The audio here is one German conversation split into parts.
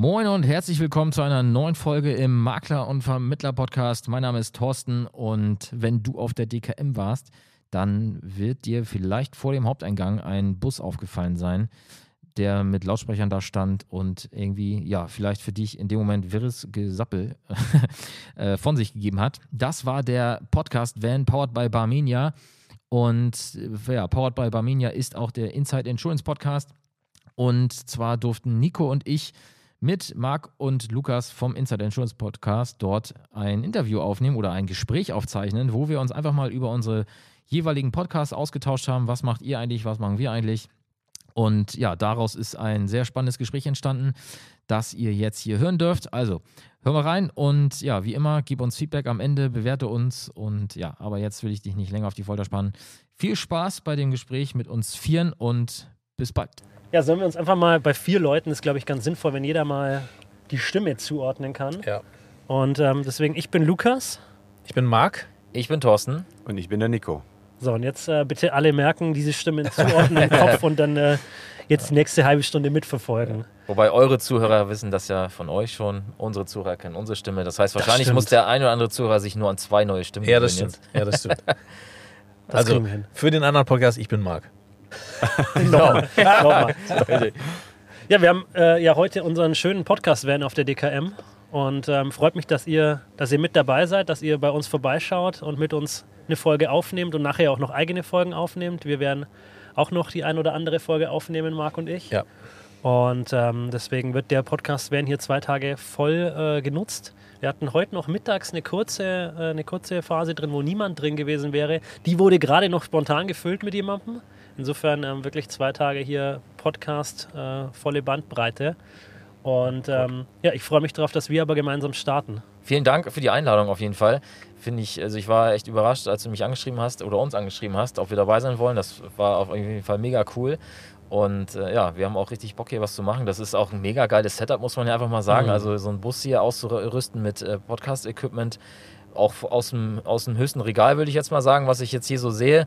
Moin und herzlich willkommen zu einer neuen Folge im Makler- und Vermittler-Podcast. Mein Name ist Thorsten und wenn du auf der DKM warst, dann wird dir vielleicht vor dem Haupteingang ein Bus aufgefallen sein, der mit Lautsprechern da stand und irgendwie, ja, vielleicht für dich in dem Moment wirres Gesappel äh, von sich gegeben hat. Das war der Podcast Van Powered by Barmenia. Und äh, ja, Powered by Barmenia ist auch der Inside Insurance Podcast. Und zwar durften Nico und ich mit Marc und Lukas vom Inside Insurance Podcast dort ein Interview aufnehmen oder ein Gespräch aufzeichnen, wo wir uns einfach mal über unsere jeweiligen Podcasts ausgetauscht haben. Was macht ihr eigentlich? Was machen wir eigentlich? Und ja, daraus ist ein sehr spannendes Gespräch entstanden, das ihr jetzt hier hören dürft. Also, hör mal rein und ja, wie immer, gib uns Feedback am Ende, bewerte uns und ja, aber jetzt will ich dich nicht länger auf die Folter spannen. Viel Spaß bei dem Gespräch mit uns Vieren und bis bald. Ja, sollen wir uns einfach mal bei vier Leuten, ist glaube ich ganz sinnvoll, wenn jeder mal die Stimme zuordnen kann. Ja. Und ähm, deswegen, ich bin Lukas. Ich bin Marc. Ich bin Thorsten. Und ich bin der Nico. So, und jetzt äh, bitte alle merken, diese Stimmen zuordnen im Kopf und dann äh, jetzt die nächste halbe Stunde mitverfolgen. Wobei eure Zuhörer wissen das ja von euch schon. Unsere Zuhörer kennen unsere Stimme. Das heißt, wahrscheinlich stimmt. muss der ein oder andere Zuhörer sich nur an zwei neue Stimmen Ja, das stimmt. Ja, das stimmt. Das also, kriegen wir hin. für den anderen Podcast, ich bin Marc. Nochmal. Nochmal. Ja, wir haben äh, ja heute unseren schönen Podcast-Van auf der DKM und ähm, freut mich, dass ihr, dass ihr mit dabei seid, dass ihr bei uns vorbeischaut und mit uns eine Folge aufnehmt und nachher auch noch eigene Folgen aufnehmt. Wir werden auch noch die ein oder andere Folge aufnehmen, Marc und ich. Ja. Und ähm, deswegen wird der Podcast werden hier zwei Tage voll äh, genutzt. Wir hatten heute noch mittags eine kurze, äh, eine kurze Phase drin, wo niemand drin gewesen wäre. Die wurde gerade noch spontan gefüllt mit jemandem. Insofern ähm, wirklich zwei Tage hier Podcast, äh, volle Bandbreite. Und ähm, ja, ich freue mich darauf, dass wir aber gemeinsam starten. Vielen Dank für die Einladung auf jeden Fall. Finde ich, also ich war echt überrascht, als du mich angeschrieben hast oder uns angeschrieben hast, ob wir dabei sein wollen. Das war auf jeden Fall mega cool. Und äh, ja, wir haben auch richtig Bock hier was zu machen. Das ist auch ein mega geiles Setup, muss man ja einfach mal sagen. Mhm. Also so ein Bus hier auszurüsten mit äh, Podcast-Equipment, auch aus dem, aus dem höchsten Regal, würde ich jetzt mal sagen, was ich jetzt hier so sehe.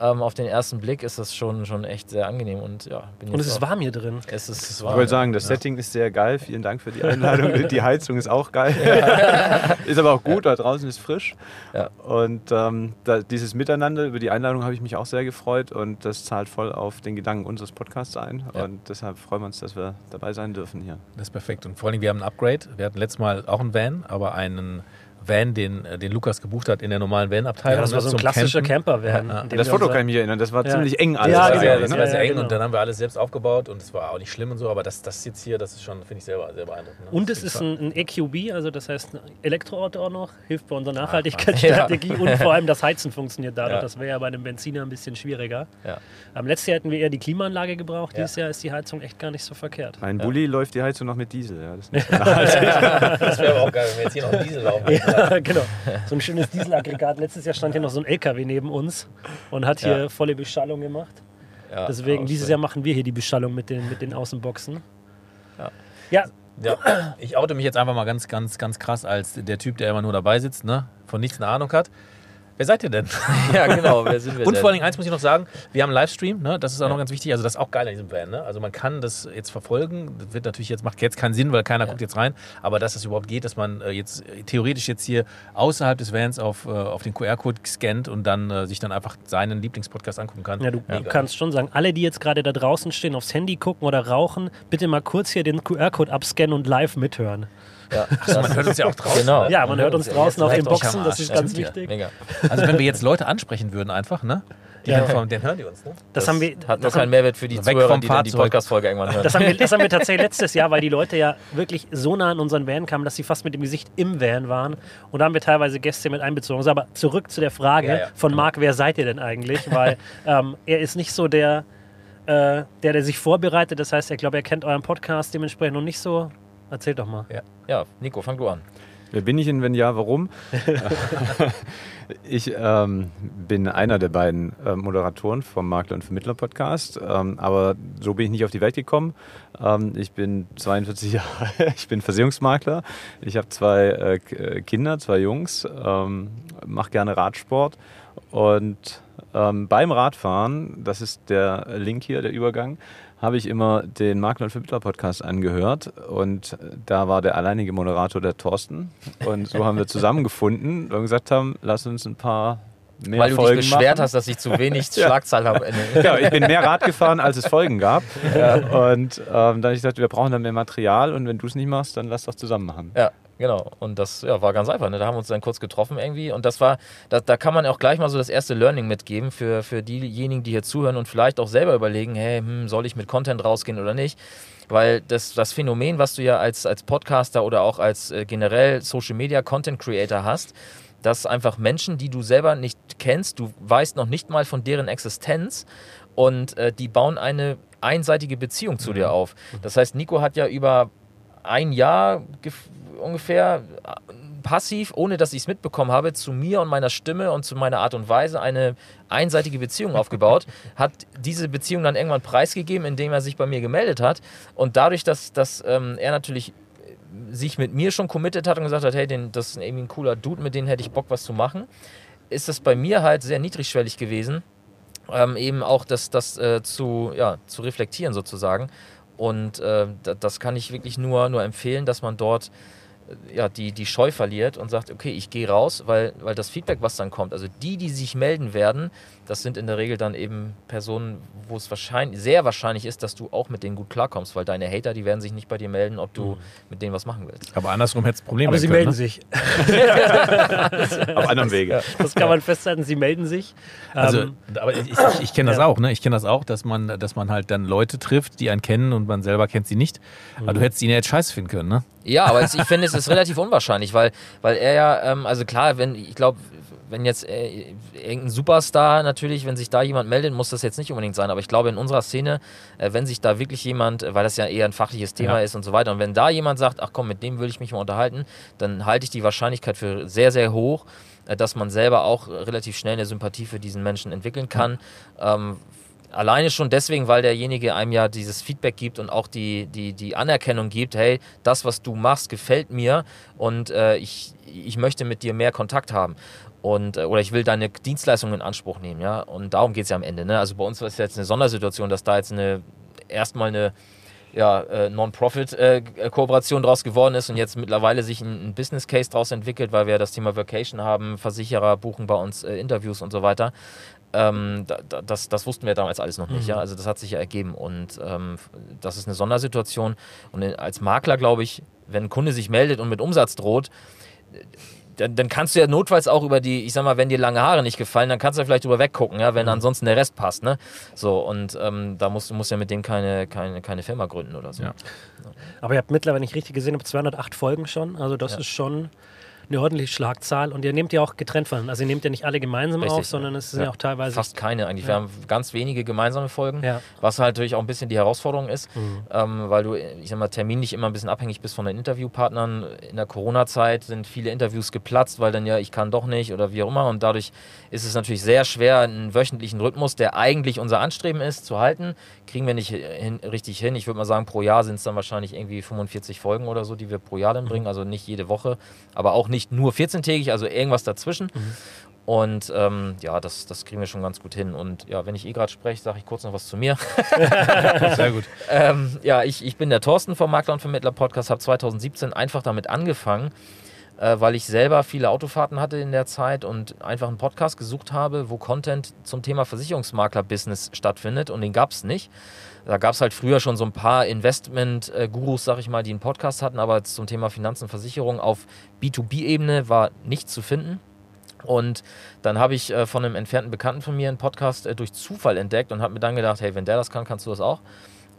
Ähm, auf den ersten Blick ist das schon, schon echt sehr angenehm. Und ja, bin Und es ist warm hier drin. Es ist Ich warm. wollte sagen, das Setting ist sehr geil. Vielen Dank für die Einladung. die Heizung ist auch geil. ist aber auch gut, da draußen ist frisch. Ja. Und ähm, da, dieses Miteinander, über die Einladung habe ich mich auch sehr gefreut und das zahlt voll auf den Gedanken unseres Podcasts ein. Ja. Und deshalb freuen wir uns, dass wir dabei sein dürfen hier. Das ist perfekt. Und vor allem, wir haben ein Upgrade. Wir hatten letztes Mal auch einen Van, aber einen Van, den, äh, den Lukas gebucht hat in der normalen Van-Abteilung. Ja, das war ne, so ein klassischer Campen. Camper werden. Ja, ja. Das Foto kann ich mich erinnern, das war Ja. ziemlich eng alles. Ja, Das, genau. war, das ne? war Ja, sehr ja, eng genau. und dann haben wir alles selbst aufgebaut und es war auch nicht schlimm und so, aber das, das jetzt hier, das ist schon, finde ich selber sehr beeindruckend. ne? Und Das es ist ein, ein EQB, also das heißt ein Elektroauto auch noch, hilft bei unserer Nachhaltigkeitsstrategie und vor allem das Heizen funktioniert dadurch. Ja. Das wäre ja bei einem Benziner ein bisschen schwieriger. Ja. Am letzten Jahr hätten wir eher die Klimaanlage gebraucht, Ja. dieses Jahr ist die Heizung echt gar nicht so verkehrt. Mein Bulli läuft die Heizung noch mit Diesel. Ja, das ist nicht ich. Das wäre aber auch geil, wenn wir jetzt hier noch Diesel laufen. Genau. So ein schönes Dieselaggregat. Letztes Jahr stand hier noch so ein LKW neben uns und hat hier Ja. volle Beschallung gemacht. Ja, Deswegen, dieses. Jahr machen wir hier die Beschallung mit den, mit den Außenboxen. Ja. Ja, Ja, ich oute mich jetzt einfach mal ganz, ganz, ganz krass als der Typ, der immer nur dabei sitzt, ne? von nichts eine Ahnung hat. Wer seid ihr denn? Ja, genau. Wer sind wir Und denn? vor allen Dingen eins muss ich noch sagen, wir haben einen Livestream, ne? das ist auch Ja. noch ganz wichtig, also das ist auch geil an diesem Van. Ne? Also man kann das jetzt verfolgen, das wird natürlich jetzt, macht jetzt keinen Sinn, weil keiner Ja. guckt jetzt rein, aber dass das überhaupt geht, dass man äh, jetzt theoretisch jetzt hier außerhalb des Vans auf, äh, auf den QR-Code scannt und dann äh, sich dann einfach seinen Lieblingspodcast angucken kann. Ja, du, du kannst schon sagen, alle, die jetzt gerade da draußen stehen, aufs Handy gucken oder rauchen, bitte mal kurz hier den QR-Code abscannen und live mithören. Ja, Also man hört uns ja auch draußen. Genau. Ja, man hört uns draußen auf den Boxen, das ist ganz wichtig. Mega. Also wenn wir jetzt Leute ansprechen würden einfach, ne? Die Ja. dann, vom- dann hören die uns, ne? Das, haben wir, hat das, haben, keinen Mehrwert für die Zuhörer, die dann die. Podcast-Folge irgendwann hören. das, haben wir, das haben wir tatsächlich letztes Jahr, weil die Leute ja wirklich so nah an unseren Van kamen, dass sie fast mit dem Gesicht im Van waren. Und da haben wir teilweise Gäste mit einbezogen. Aber zurück zu der Frage Ja, ja. von Marc, wer seid ihr denn eigentlich? Weil ähm, er ist nicht so der, äh, der, der sich vorbereitet. Das heißt, ich glaube, er kennt euren Podcast dementsprechend noch nicht so. Erzähl doch mal. Ja, Nico, fang du an. Wer bin ich denn, wenn ja, warum? ich ähm, bin einer der beiden äh, Moderatoren vom Makler- und Vermittler-Podcast, ähm, aber so bin ich nicht auf die Welt gekommen. Ähm, ich bin 42 Jahre, ich bin Versicherungsmakler. Ich habe zwei äh, äh, Kinder, zwei Jungs, ähm, mache gerne Radsport und ähm, beim Radfahren, das ist der Link hier, der Übergang, habe ich immer den Makler und Vermittler Podcast angehört und da war der alleinige Moderator der Thorsten und so haben wir zusammengefunden und gesagt haben, lass uns ein paar mehr Weil du Folgen dich beschwert machen. hast, dass ich zu wenig Schlagzahl habe. Ja, ich bin mehr Rad gefahren, als es Folgen gab. Und ähm, dann habe ich gesagt, wir brauchen dann mehr Material und wenn du es nicht machst, dann lass doch zusammen machen. Ja, genau. Und das ja, war ganz einfach. Ne? Da haben wir uns dann kurz getroffen irgendwie. Und das war, da, da kann man auch gleich mal so das erste Learning mitgeben für, für diejenigen, die hier zuhören und vielleicht auch selber überlegen, hey, hm, soll ich mit Content rausgehen oder nicht? Weil das, das Phänomen, was du ja als, als Podcaster oder auch als äh, generell Social Media Content Creator hast, dass einfach Menschen, die du selber nicht kennst, du weißt noch nicht mal von deren Existenz und äh, die bauen eine einseitige Beziehung zu dir auf. Das heißt, Nico hat ja über ein Jahr gef- ungefähr äh, passiv, ohne dass ich es mitbekommen habe, zu mir und meiner Stimme und zu meiner Art und Weise eine einseitige Beziehung aufgebaut, hat diese Beziehung dann irgendwann preisgegeben, indem er sich bei mir gemeldet hat. Und dadurch, dass, dass ähm, er natürlich sich mit mir schon committed hat und gesagt hat, hey, den, das ist irgendwie ein cooler Dude, mit dem hätte ich Bock, was zu machen, ist es bei mir halt sehr niedrigschwellig gewesen, ähm, eben auch das, das äh, zu, ja, zu reflektieren sozusagen. Und äh, da- das kann ich wirklich nur, nur empfehlen, dass man dort ja, die, die Scheu verliert und sagt, okay, ich gehe raus, weil, weil das Feedback, was dann kommt, also die, die sich melden werden, das sind in der Regel dann eben Personen, wo es wahrscheinlich, sehr wahrscheinlich ist, dass du auch mit denen gut klarkommst, weil deine Hater, die werden sich nicht bei dir melden, ob du mit denen was machen willst. Aber andersrum hätte es Probleme Aber sie können, melden ne? sich. Auf anderem Wege. Das kann man festhalten, sie melden sich. Also, Ähm, aber ich, ich, ich kenne das Ja. auch, ne? Ich kenne das auch, dass man, dass man halt dann Leute trifft, die einen kennen und man selber kennt sie nicht. Aber du hättest ihn ja jetzt scheiße finden können, ne? Ja, aber ich finde, es ist relativ unwahrscheinlich, weil, weil er ja, ähm, also klar, wenn, ich glaube, wenn jetzt äh, irgendein Superstar natürlich, wenn sich da jemand meldet, muss das jetzt nicht unbedingt sein. Aber ich glaube, in unserer Szene, äh, wenn sich da wirklich jemand, äh, weil das ja eher ein fachliches Thema Ja. ist und so weiter, und wenn da jemand sagt, ach komm, mit dem will ich mich mal unterhalten, dann halte ich die Wahrscheinlichkeit für sehr, sehr hoch, äh, dass man selber auch relativ schnell eine Sympathie für diesen Menschen entwickeln kann. Ähm, Alleine schon deswegen, weil derjenige einem ja dieses Feedback gibt und auch die, die, die Anerkennung gibt, hey, das, was du machst, gefällt mir und äh, ich, ich möchte mit dir mehr Kontakt haben. Und, äh, oder ich will deine Dienstleistung in Anspruch nehmen, ja. Und darum geht es ja am Ende. Ne? Also bei uns ist jetzt eine Sondersituation, dass da jetzt eine erstmal eine ja, äh, Non-Profit-Kooperation draus geworden ist und jetzt mittlerweile sich ein, ein Business Case draus entwickelt, weil wir das Thema Vacation haben, Versicherer buchen bei uns äh, Interviews und so weiter. Ähm, da, da, das, das wussten wir damals alles noch nicht, ja. Also das hat sich ja ergeben und ähm, das ist eine Sondersituation. Und äh, als Makler glaube ich, wenn ein Kunde sich meldet und mit Umsatz droht, dann, dann kannst du ja notfalls auch über die, ich sag mal, wenn dir lange Haare nicht gefallen, dann kannst du ja vielleicht drüber weggucken, ja, wenn ansonsten der Rest passt, ne? So, und ähm, da musst du musst ja mit dem keine, keine, keine Firma gründen oder so. Ja. aber ihr habt mittlerweile nicht richtig gesehen, habt 208 Folgen schon. Also das Ja. ist schon eine ordentliche Schlagzahl. Und ihr nehmt ja auch getrennt voneinander. Also ihr nehmt ja nicht alle gemeinsam Richtig, auf, sondern es sind Ja. auch teilweise... Fast keine eigentlich. Wir haben ganz wenige gemeinsame Folgen, was halt natürlich auch ein bisschen die Herausforderung ist, Mhm. ähm, weil du, ich sag mal, terminlich immer ein bisschen abhängig bist von den Interviewpartnern. In der Corona-Zeit sind viele Interviews geplatzt, weil dann ja, ich kann doch nicht oder wie auch immer. Und dadurch ist es natürlich sehr schwer, einen wöchentlichen Rhythmus, der eigentlich unser Anstreben ist, zu halten. Kriegen wir nicht hin, richtig hin. Ich würde mal sagen, pro Jahr sind es dann wahrscheinlich irgendwie 45 Folgen oder so, die wir pro Jahr dann bringen. Also nicht jede Woche, aber auch nicht nur 14-tägig, also irgendwas dazwischen. Und ähm, ja, das, das kriegen wir schon ganz gut hin. Und ja, wenn ich eh gerade spreche, sage ich kurz noch was zu mir. Sehr gut. ähm, ja, ich, ich bin der Thorsten vom Makler und Vermittler Podcast, habe 2017 einfach damit angefangen, äh, weil ich selber viele Autofahrten hatte in der Zeit und einfach einen Podcast gesucht habe, wo Content zum Thema Versicherungsmakler-Business stattfindet und den gab es nicht. Da gab es halt früher schon so ein paar Investment-Gurus, sag ich mal, die einen Podcast hatten, aber zum Thema Finanzen und Versicherung auf B2B-Ebene war nichts zu finden. Und dann habe ich äh, von einem entfernten Bekannten von mir einen Podcast äh, durch Zufall entdeckt und habe mir dann gedacht, hey, wenn der das kann, kannst du das auch.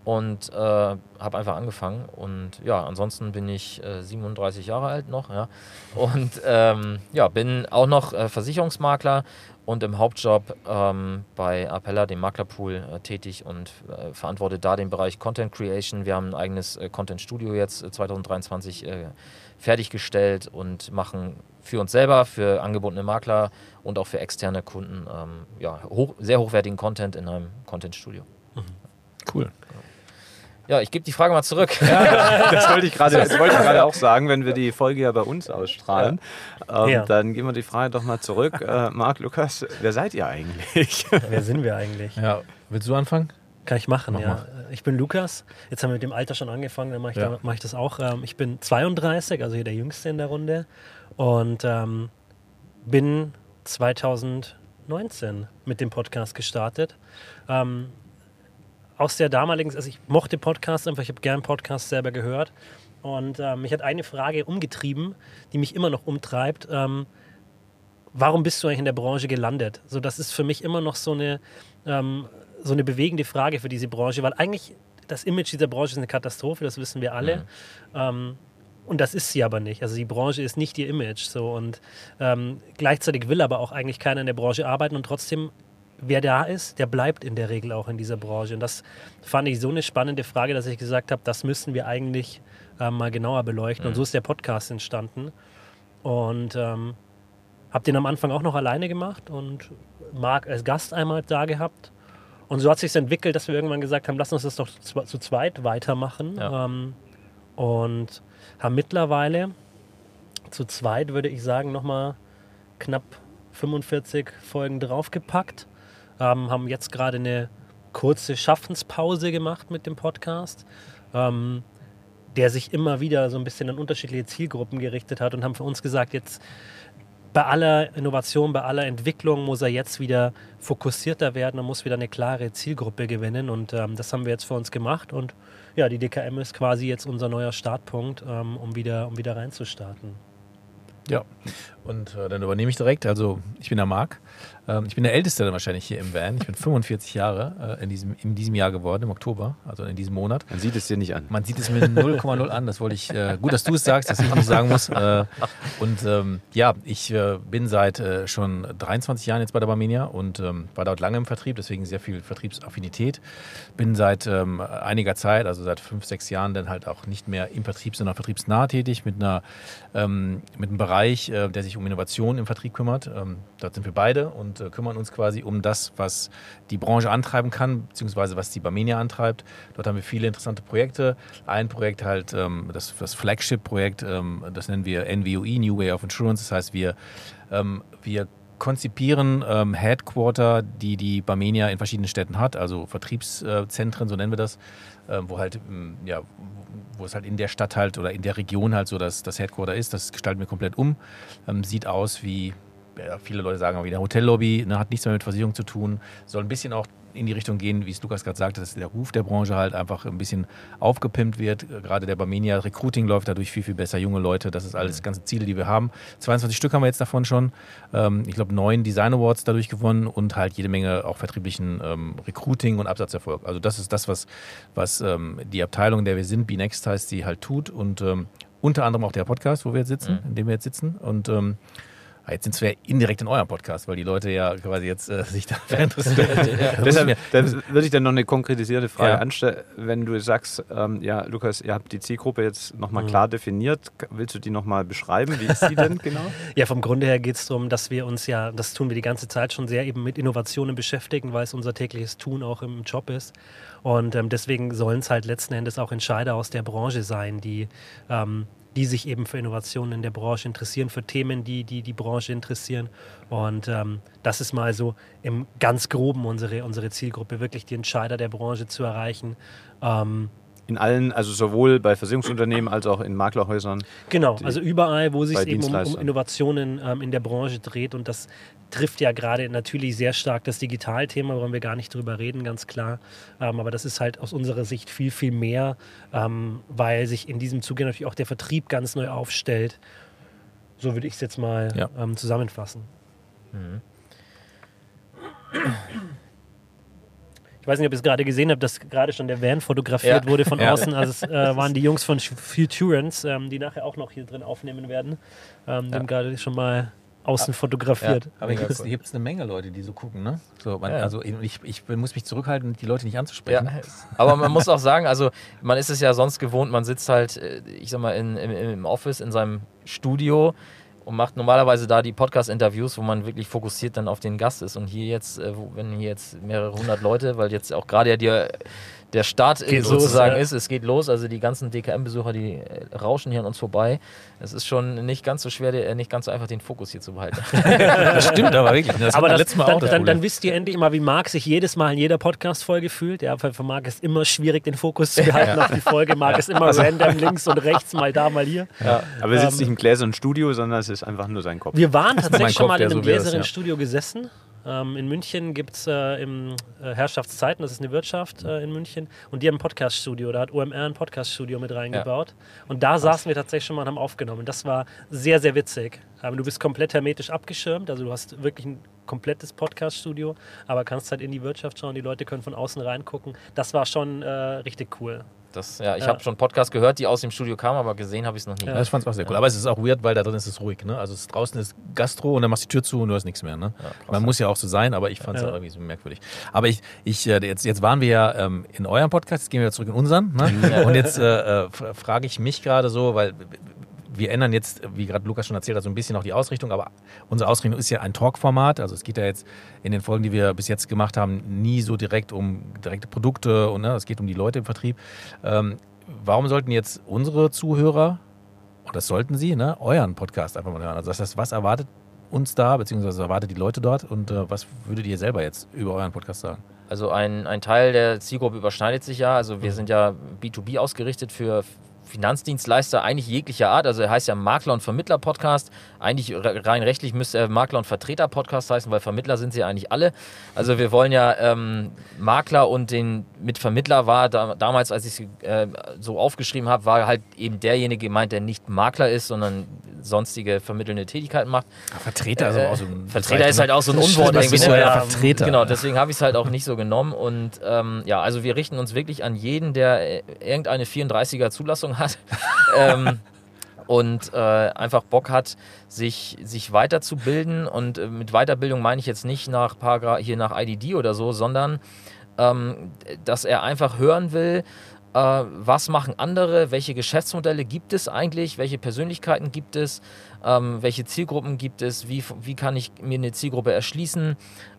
Und äh, habe einfach angefangen. Und ja, ansonsten bin ich äh, 37 Jahre alt noch. Ja. Und ähm, ja, bin auch noch äh, Versicherungsmakler und im Hauptjob ähm, bei Appella, dem Maklerpool, äh, tätig und äh, verantworte da den Bereich Content Creation. Wir haben ein eigenes äh, Content Studio jetzt äh, 2023 äh, fertiggestellt und machen für uns selber, für angebotene Makler und auch für externe Kunden ähm, ja, hoch, sehr hochwertigen Content in einem Content Studio. Cool. Ja, ich gebe die Frage mal zurück. Das wollte ich gerade, das wollte ich gerade auch sagen, wenn wir die Folge ja bei uns ausstrahlen, ähm, Ja. dann gehen wir die Frage doch mal zurück. Äh, Marc, Lukas, wer seid ihr eigentlich? Wer sind wir eigentlich? Ja, willst du anfangen? Kann ich machen, Mach ja. Ich bin Lukas. Jetzt haben wir mit dem Alter schon angefangen, dann mache ich, Ja. da, mach ich das auch. Ähm, ich bin 32, also hier der Jüngste in der Runde. Und ähm, bin 2019 mit dem Podcast gestartet. Ähm, aus der damaligen, also ich mochte Podcasts einfach, ich habe gern Podcasts selber gehört. Und ähm, mich hat eine Frage umgetrieben, die mich immer noch umtreibt. Ähm, warum bist du eigentlich in der Branche gelandet? So, das ist für mich immer noch so eine, ähm, so eine bewegende Frage für diese Branche, weil eigentlich das Image dieser Branche ist eine Katastrophe, das wissen wir alle. Ähm, und das ist sie aber nicht. Also die Branche ist nicht ihr Image. So und ähm, gleichzeitig will aber auch eigentlich keiner in der Branche arbeiten und trotzdem, wer da ist, der bleibt in der Regel auch in dieser Branche. Und das fand ich so eine spannende Frage, dass ich gesagt habe, das müssen wir eigentlich ähm, mal genauer beleuchten. Und so ist der Podcast entstanden. Und ähm, habe den am Anfang auch noch alleine gemacht und Marc als Gast einmal da gehabt. Und so hat sich entwickelt, dass wir irgendwann gesagt haben, lass uns das doch zu, zu zweit weitermachen. Ja. Ähm, und haben mittlerweile zu zweit, würde ich sagen, nochmal knapp 45 Folgen draufgepackt. Ähm, haben jetzt gerade eine kurze Schaffenspause gemacht mit dem Podcast, ähm, der sich immer wieder so ein bisschen an unterschiedliche Zielgruppen gerichtet hat und haben für uns gesagt, jetzt bei aller Innovation, bei aller Entwicklung muss er jetzt wieder fokussierter werden und muss wieder eine klare Zielgruppe gewinnen. Und ähm, das haben wir jetzt für uns gemacht. Und ja, die DKM ist quasi jetzt unser neuer Startpunkt, ähm, um, wieder, um wieder reinzustarten. Ja, und äh, dann übernehme ich direkt. Also, ich bin der Marc. Ähm, ich bin der Älteste dann wahrscheinlich hier im Van. Ich bin 45 Jahre äh, in, diesem, in diesem Jahr geworden, im Oktober, also in diesem Monat. Man sieht es dir nicht an. Man sieht es mir 0,0 an. Das wollte ich. Äh, gut, dass du es sagst, dass ich nicht sagen muss. Äh, und ähm, ja, ich äh, bin seit äh, schon 23 Jahren jetzt bei der Barmenia und ähm, war dort lange im Vertrieb, deswegen sehr viel Vertriebsaffinität. Bin seit ähm, einiger Zeit, also seit fünf, sechs Jahren, dann halt auch nicht mehr im Vertrieb, sondern vertriebsnah tätig mit einer ähm, mit einem Bereich, äh, der sich um Innovation im Vertrieb kümmert. Ähm, dort sind wir beide und äh, kümmern uns quasi um das, was die Branche antreiben kann, beziehungsweise was die Barmenia antreibt. Dort haben wir viele interessante Projekte. Ein Projekt halt, ähm, das, das Flagship-Projekt, ähm, das nennen wir NVOE, New Way of Insurance. Das heißt, wir, ähm, wir konzipieren ähm, Headquarter, die die Barmenia in verschiedenen Städten hat, also Vertriebszentren, so nennen wir das, äh, wo halt, ja, wo es halt in der Stadt halt oder in der Region halt so das, das Headquarter ist. Das gestalten wir komplett um. Ähm, sieht aus wie, ja, viele Leute sagen auch wieder Hotellobby, ne, hat nichts mehr mit Versicherung zu tun, soll ein bisschen auch in die Richtung gehen, wie es Lukas gerade sagte, dass der Ruf der Branche halt einfach ein bisschen aufgepimpt wird. Gerade der Barmenia Recruiting läuft dadurch viel, viel besser. Junge Leute, das ist alles ganze Ziele, die wir haben. 22 Stück haben wir jetzt davon schon. Ähm, ich glaube, neun Design Awards dadurch gewonnen und halt jede Menge auch vertrieblichen ähm, Recruiting und Absatzerfolg. Also das ist das, was, was ähm, die Abteilung, in der wir sind, B-Next heißt, die halt tut und unter anderem auch der Podcast, wo wir jetzt sitzen, in dem wir jetzt sitzen und Jetzt sind wir indirekt in eurem Podcast, weil die Leute ja quasi jetzt äh, sich dafür interessieren. Deshalb dann würde ich dann noch eine konkretisierte Frage Ja. anstellen. Wenn du sagst, ähm, ja, Lukas, ihr habt die Zielgruppe jetzt nochmal klar definiert, willst du die nochmal beschreiben? Wie ist die denn genau? Ja, vom Grunde her geht es darum, dass wir uns ja, das tun wir die ganze Zeit schon sehr eben mit Innovationen beschäftigen, weil es unser tägliches Tun auch im Job ist. Und ähm, deswegen sollen es halt letzten Endes auch Entscheider aus der Branche sein, die, ähm, die sich eben für Innovationen in der Branche interessieren, für Themen, die die, die Branche interessieren. Und ähm, das ist mal so im ganz Groben unsere, unsere Zielgruppe, wirklich die Entscheider der Branche zu erreichen. Ähm, In allen, also sowohl bei Versicherungsunternehmen als auch in Maklerhäusern. Genau, also überall, wo sich eben um, um. Innovationen ähm, in der Branche dreht. Und das trifft ja gerade natürlich sehr stark das Digitalthema, wollen wir gar nicht drüber reden, ganz klar. Ähm, aber das ist halt aus unserer Sicht viel, viel mehr, ähm, weil sich in diesem Zuge natürlich auch der Vertrieb ganz neu aufstellt. So würde ich es jetzt mal Ja. ähm, zusammenfassen. Ich weiß nicht, ob ihr es gerade gesehen habt, dass gerade schon der Van fotografiert Ja. wurde von Ja. außen. Also es äh, waren die Jungs von Futurance, ähm, die nachher auch noch hier drin aufnehmen werden. Ähm, Die haben gerade schon mal außen fotografiert. Aber hier gibt es eine Menge Leute, die so gucken. Ne? So, man, Ja. Also ich, ich muss mich zurückhalten, die Leute nicht anzusprechen. Ja, aber man muss auch sagen, also man ist es ja sonst gewohnt, man sitzt halt, äh, ich sag mal, in, im, im Office, in seinem Studio und macht normalerweise da die Podcast-Interviews, wo man wirklich fokussiert dann auf den Gast ist. Und hier jetzt, äh, wenn hier jetzt mehrere hundert Leute, weil jetzt auch gerade ja die, der Start Geht sozusagen los, ja. ist. Es geht los, also die ganzen DKM-Besucher, die äh, rauschen hier an uns vorbei. Es ist schon nicht ganz so schwer, äh, nicht ganz so einfach, den Fokus hier zu behalten. Das stimmt aber wirklich. Das aber das, letztes Mal dann, auch das dann, dann wisst ihr endlich mal, wie Marc sich jedes Mal in jeder Podcast-Folge fühlt. Ja, für für Marc ist immer schwierig, den Fokus zu behalten auf die Folge. Marc ist immer Also random links und rechts, mal da, mal hier. Aber er sitzt Ähm, nicht im gläsernen Studio, sondern es ist einfach nur sein Kopf. Wir waren tatsächlich schon Kopf, mal in einem so gläsernen ja. Studio gesessen. Ähm, in München gibt es äh, im äh, Herrschaftszeiten, das ist eine Wirtschaft äh, in München, und die haben ein Podcast-Studio. Da hat OMR ein Podcast-Studio mit reingebaut. Und da saßen wir tatsächlich schon mal und haben aufgenommen. Das war sehr, sehr witzig. Ähm, du bist komplett hermetisch abgeschirmt, also du hast wirklich ein komplettes Podcast-Studio, aber kannst halt in die Wirtschaft schauen, die Leute können von außen reingucken. Das war schon äh, richtig cool. Das, ja, ich Ja. habe schon Podcasts gehört, die aus dem Studio kamen, aber gesehen habe ich es noch nie. Ja, ich fand es auch sehr cool. Aber es ist auch weird, weil da drin ist es ruhig. Ne? Also es ist draußen ist Gastro und dann machst du die Tür zu und du hast nichts mehr. Ne? Man muss ja auch so sein, aber ich fand es Ja. irgendwie so merkwürdig. Aber ich, ich äh, jetzt, jetzt waren wir ja ähm, in eurem Podcast, jetzt gehen wir wieder zurück in unseren. Ne? Und jetzt äh, äh, frage ich mich gerade so, weil wir ändern jetzt, wie gerade Lukas schon erzählt hat, so ein bisschen auch die Ausrichtung, aber unsere Ausrichtung ist ja ein Talk-Format. Also es geht ja jetzt in den Folgen, die wir bis jetzt gemacht haben, nie so direkt um direkte Produkte und ne, es geht um die Leute im Vertrieb. Ähm, warum sollten jetzt unsere Zuhörer, und das sollten sie, ne, euren Podcast einfach mal hören? Also das heißt, was erwartet uns da, beziehungsweise erwartet die Leute dort und äh, was würdet ihr selber jetzt über euren Podcast sagen? Also ein, ein Teil der Zielgruppe überschneidet sich ja. Also wir sind ja B2B ausgerichtet für Finanzdienstleister eigentlich jeglicher Art. Also er heißt ja Makler- und Vermittler-Podcast. Eigentlich re- rein rechtlich müsste er Makler- und Vertreter-Podcast heißen, weil Vermittler sind sie eigentlich alle. Also wir wollen ja ähm, Makler und den mit Vermittler war da, damals, als ich es äh, so aufgeschrieben habe, war halt eben derjenige gemeint, der nicht Makler ist, sondern sonstige vermittelnde Tätigkeiten macht. Vertreter ist Äh, auch so ein Vertreter ist halt auch so ein Unwort. Was irgendwie, ne? ja Ja, Vertreter? Genau, deswegen habe ich es halt auch nicht so genommen. Und ähm, ja, also wir richten uns wirklich an jeden, der äh, irgendeine 34er Zulassung hat. ähm, und äh, einfach Bock hat, sich, sich weiterzubilden. Und äh, mit Weiterbildung meine ich jetzt nicht nach Paragraph, hier nach IDD oder so, sondern ähm, dass er einfach hören will, äh, was machen andere, welche Geschäftsmodelle gibt es eigentlich, welche Persönlichkeiten gibt es, ähm, welche Zielgruppen gibt es, wie, wie kann ich mir eine Zielgruppe erschließen.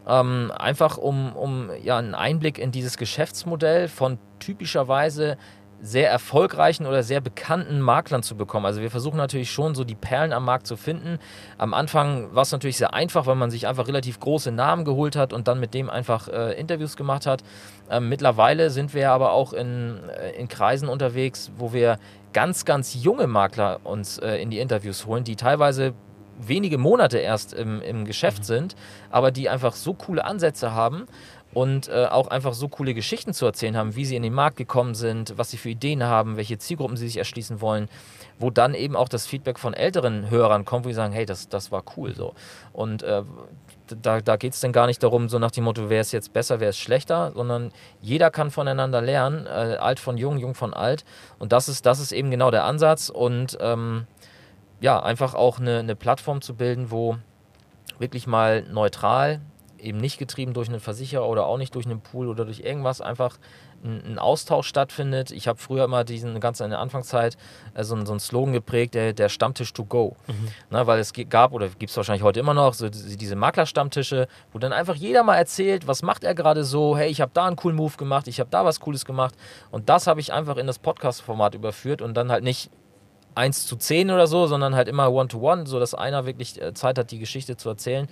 Ähm, einfach um, um ja, einen Einblick in dieses Geschäftsmodell von typischerweise sehr erfolgreichen oder sehr bekannten Maklern zu bekommen. Also wir versuchen natürlich schon so die Perlen am Markt zu finden. Am Anfang war es natürlich sehr einfach, weil man sich einfach relativ große Namen geholt hat und dann mit dem einfach äh, Interviews gemacht hat. Ähm, mittlerweile sind wir aber auch in, äh, in Kreisen unterwegs, wo wir ganz, ganz junge Makler uns äh, in die Interviews holen, die teilweise wenige Monate erst im, im Geschäft sind, aber die einfach so coole Ansätze haben und äh, auch einfach so coole Geschichten zu erzählen haben, wie sie in den Markt gekommen sind, was sie für Ideen haben, welche Zielgruppen sie sich erschließen wollen, wo dann eben auch das Feedback von älteren Hörern kommt, wo sie sagen, hey, das, das war cool so. Und äh, da, da geht es dann gar nicht darum, so nach dem Motto, wer ist jetzt besser, wer ist schlechter, sondern jeder kann voneinander lernen, äh, alt von jung, jung von alt. Und das ist, das ist eben genau der Ansatz. Und ähm, ja, einfach auch eine, eine Plattform zu bilden, wo wirklich mal neutral, eben nicht getrieben durch einen Versicherer oder auch nicht durch einen Pool oder durch irgendwas, einfach ein, ein Austausch stattfindet. Ich habe früher immer diesen ganz in der Anfangszeit äh, so, einen- so einen Slogan geprägt, der, der Stammtisch to go. Na, weil es gab oder gibt es wahrscheinlich heute immer noch so diese, Maklerstammtische, wo dann einfach jeder mal erzählt, was macht er gerade so, hey, ich habe da einen coolen Move gemacht, ich habe da was Cooles gemacht und das habe ich einfach in das Podcast-Format überführt und dann halt nicht 1 zu 10 oder so, sondern halt immer One-to-One, so dass einer wirklich äh, Zeit hat, die Geschichte zu erzählen.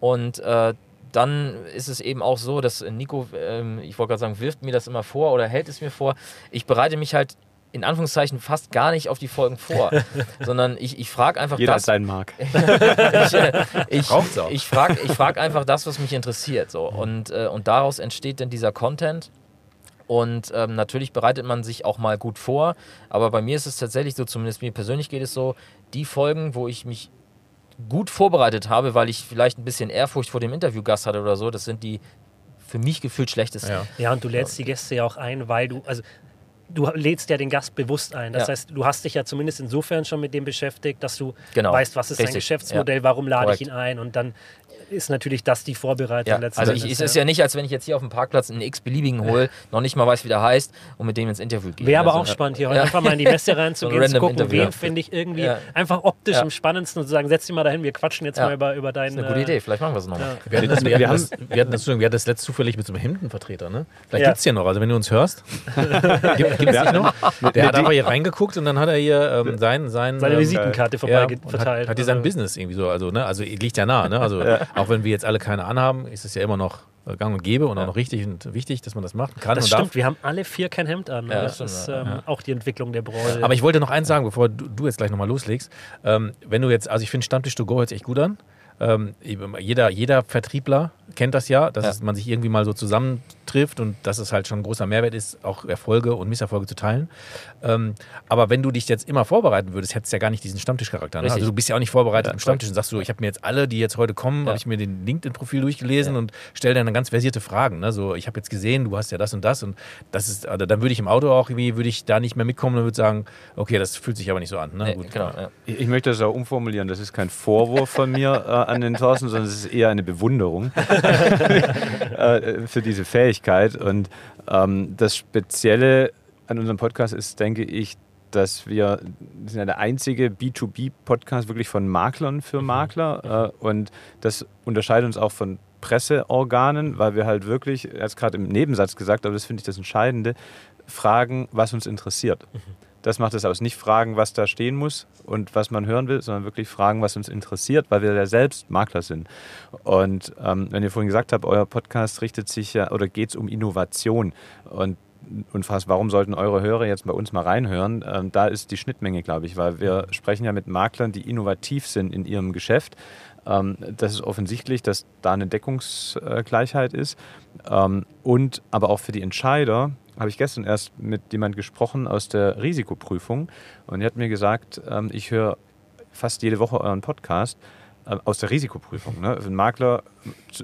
Und äh, dann ist es eben auch so, dass Nico, ähm, ich wollte gerade sagen, wirft mir das immer vor oder hält es mir vor. Ich bereite mich halt in Anführungszeichen fast gar nicht auf die Folgen vor, sondern ich, ich frage einfach Jeder das. hat seinen Mark. ich äh, ich, Braucht's auch. ich frage ich frag einfach das, was mich interessiert. So. Und, äh, und daraus entsteht dann dieser Content. Und ähm, natürlich bereitet man sich auch mal gut vor. Aber bei mir ist es tatsächlich so, zumindest mir persönlich geht es so, die Folgen, wo ich mich gut vorbereitet habe, weil ich vielleicht ein bisschen Ehrfurcht vor dem Interviewgast hatte oder so, das sind die für mich gefühlt schlechtesten. Ja. Ja, und du lädst die Gäste ja auch ein, weil du, also du lädst ja den Gast bewusst ein. Das Ja. heißt, du hast dich ja zumindest insofern schon mit dem beschäftigt, dass du Genau. weißt, was ist sein Richtig. Geschäftsmodell, warum lade Korrekt. ich ihn ein und dann ist natürlich das die Vorbereitung Ja, letzten also ich, Endes, es ist ja nicht, als wenn ich jetzt hier auf dem Parkplatz einen x-beliebigen hole, noch nicht mal weiß, wie der heißt und mit dem ins Interview gehe. Wäre aber Also, auch spannend, hier heute Ja. einfach mal in die Messe reinzugehen, So zu gucken, Interview. wen finde ich irgendwie Ja. einfach optisch Ja. am spannendsten und zu sagen, setz dich mal dahin, wir quatschen jetzt Ja. mal über, über Das deinen. ist eine gute Idee, vielleicht machen wir es nochmal. ja. Wir hatten, das, wir, Wir haben- das, wir, hatten das, wir hatten das letzt zufällig mit so einem Hemdenvertreter. Ne? Vielleicht Ja. gibt es hier noch. Also, wenn du uns hörst, gibt es dich noch? Der hat einfach hier reingeguckt und dann hat er hier ähm, sein, sein, Seine ähm, Visitenkarte vorbei verteilt. Hat, hat hier sein Business irgendwie so. Also, ne? also liegt ja nah. Ne? Also, auch wenn wir jetzt alle keine anhaben, ist es ja immer noch äh, gang und gäbe und auch noch richtig und wichtig, dass man das machen kann Das stimmt, darf. wir haben alle vier kein Hemd an. Ja, das das ist ähm, auch die Entwicklung der Branche. Aber ich wollte noch eins sagen, bevor du, du jetzt gleich nochmal loslegst. Ähm, wenn du jetzt, also ich finde Stammtisch to go hört sich echt gut an. Ähm, jeder, jeder Vertriebler kennt das ja, dass Ja. Es, man sich irgendwie mal so zusammentrifft und dass es halt schon ein großer Mehrwert ist, auch Erfolge und Misserfolge zu teilen. Ähm, aber wenn du dich jetzt immer vorbereiten würdest, hättest du ja gar nicht diesen Stammtischcharakter. Ne? Also du bist ja auch nicht vorbereitet im Stammtisch und sagst du, ich habe mir jetzt alle, die jetzt heute kommen, Ja. habe ich mir den LinkedIn-Profil durchgelesen Ja. und stelle dann ganz versierte Fragen. Ne? So, ich habe jetzt gesehen, du hast ja das und das und das ist, also dann würde ich im Auto auch irgendwie, würde ich da nicht mehr mitkommen und würde sagen, okay, das fühlt sich aber nicht so an. Ne? Nee, Gut. genau, ja. Ich, ich möchte das auch umformulieren. Das ist kein Vorwurf von mir äh, an den Thorsten, sondern es ist eher eine Bewunderung äh, für diese Fähigkeit. Und ähm, das Spezielle an unserem Podcast ist, denke ich, dass wir wir sind ja der einzige B2B-Podcast wirklich von Maklern für Makler. Äh, und das unterscheidet uns auch von Presseorganen, weil wir halt wirklich, er hat es gerade im Nebensatz gesagt, aber das finde ich das Entscheidende, fragen, was uns interessiert. Das macht es aus. Nicht fragen, was da stehen muss und was man hören will, sondern wirklich fragen, was uns interessiert, weil wir ja selbst Makler sind. Und ähm, wenn ihr vorhin gesagt habt, euer Podcast richtet sich ja oder geht es um Innovation und und fragst, warum sollten eure Hörer jetzt bei uns mal reinhören? Ähm, da ist die Schnittmenge, glaube ich, weil wir sprechen ja mit Maklern, die innovativ sind in ihrem Geschäft. Ähm, das ist offensichtlich, dass da eine Deckungsgleichheit ist. Ähm, und aber auch für die Entscheider habe ich gestern erst mit jemand gesprochen aus der Risikoprüfung und er hat mir gesagt, ähm, ich höre fast jede Woche euren Podcast äh, aus der Risikoprüfung. Ne? Für Makler,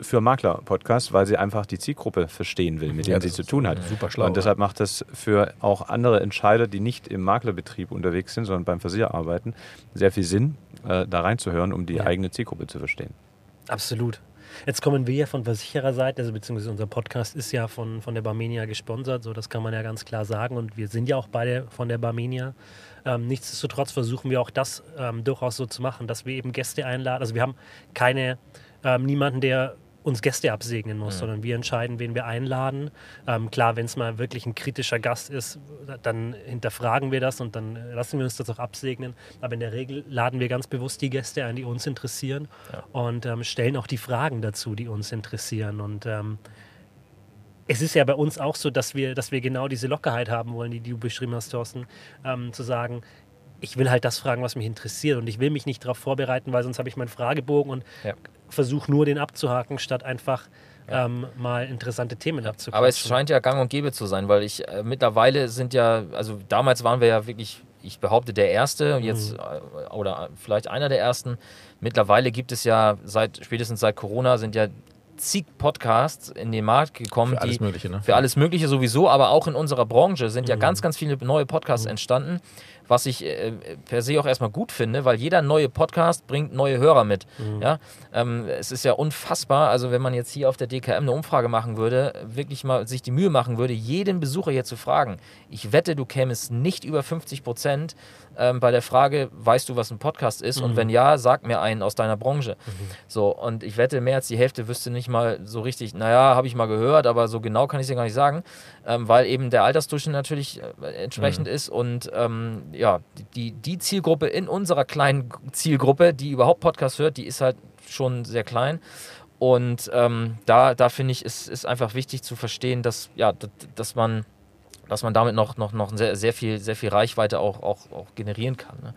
für Makler-Podcast, weil sie einfach die Zielgruppe verstehen will, mit Ja, der sie zu tun hat. super schlau, Und deshalb macht das für auch andere Entscheider, die nicht im Maklerbetrieb unterwegs sind, sondern beim Versicherer arbeiten, sehr viel Sinn, äh, da reinzuhören, um die Ja. eigene Zielgruppe zu verstehen. Absolut. Jetzt kommen wir ja von Versichererseite, also beziehungsweise unser Podcast ist ja von, von der Barmenia gesponsert, so das kann man ja ganz klar sagen und wir sind ja auch beide von der Barmenia. Ähm, nichtsdestotrotz versuchen wir auch das ähm, durchaus so zu machen, dass wir eben Gäste einladen. Also wir haben keine, ähm, niemanden, der uns Gäste absegnen muss, sondern wir entscheiden, wen wir einladen. Ähm, klar, wenn es mal wirklich ein kritischer Gast ist, dann hinterfragen wir das und dann lassen wir uns das auch absegnen. Aber in der Regel laden wir ganz bewusst die Gäste ein, die uns interessieren und ähm, stellen auch die Fragen dazu, die uns interessieren. Und ähm, es ist ja bei uns auch so, dass wir, dass wir genau diese Lockerheit haben wollen, die, die du beschrieben hast, Thorsten, ähm, zu sagen, ich will halt das fragen, was mich interessiert und ich will mich nicht darauf vorbereiten, weil sonst habe ich meinen Fragebogen und Ja. Versuche nur den abzuhaken, statt einfach ähm, mal interessante Themen abzuquatschen. Aber es scheint ja gang und gäbe zu sein, weil ich äh, mittlerweile sind ja, also damals waren wir ja wirklich, ich behaupte, der Erste, Mhm. jetzt äh, oder vielleicht einer der Ersten. Mittlerweile gibt es ja seit spätestens seit Corona sind ja zig Podcasts in den Markt gekommen, Für alles die Mögliche, ne? für alles Mögliche sowieso, aber auch in unserer Branche sind Mhm. ja ganz, ganz viele neue Podcasts entstanden, was ich äh, per se auch erstmal gut finde, weil jeder neue Podcast bringt neue Hörer mit. Mhm. Ja? Ähm, es ist ja unfassbar, also wenn man jetzt hier auf der DKM eine Umfrage machen würde, wirklich mal sich die Mühe machen würde, jeden Besucher hier zu fragen. Ich wette, du kämest nicht über 50 Prozent ähm, bei der Frage, weißt du, was ein Podcast ist? Und wenn ja, sag mir einen aus deiner Branche. So, und ich wette, mehr als die Hälfte wüsste nicht mal so richtig, naja, habe ich mal gehört, aber so genau kann ich es dir gar nicht sagen, ähm, weil eben der Altersdurchschnitt natürlich äh, entsprechend ist und ähm, ja, die, die Zielgruppe in unserer kleinen Zielgruppe, die überhaupt Podcast hört, die ist halt schon sehr klein. Und ähm, da, da finde ich, ist, ist einfach wichtig zu verstehen, dass, ja, dass man dass man damit noch, noch, noch sehr, sehr, viel, sehr viel Reichweite auch, auch, auch generieren kann. Ne?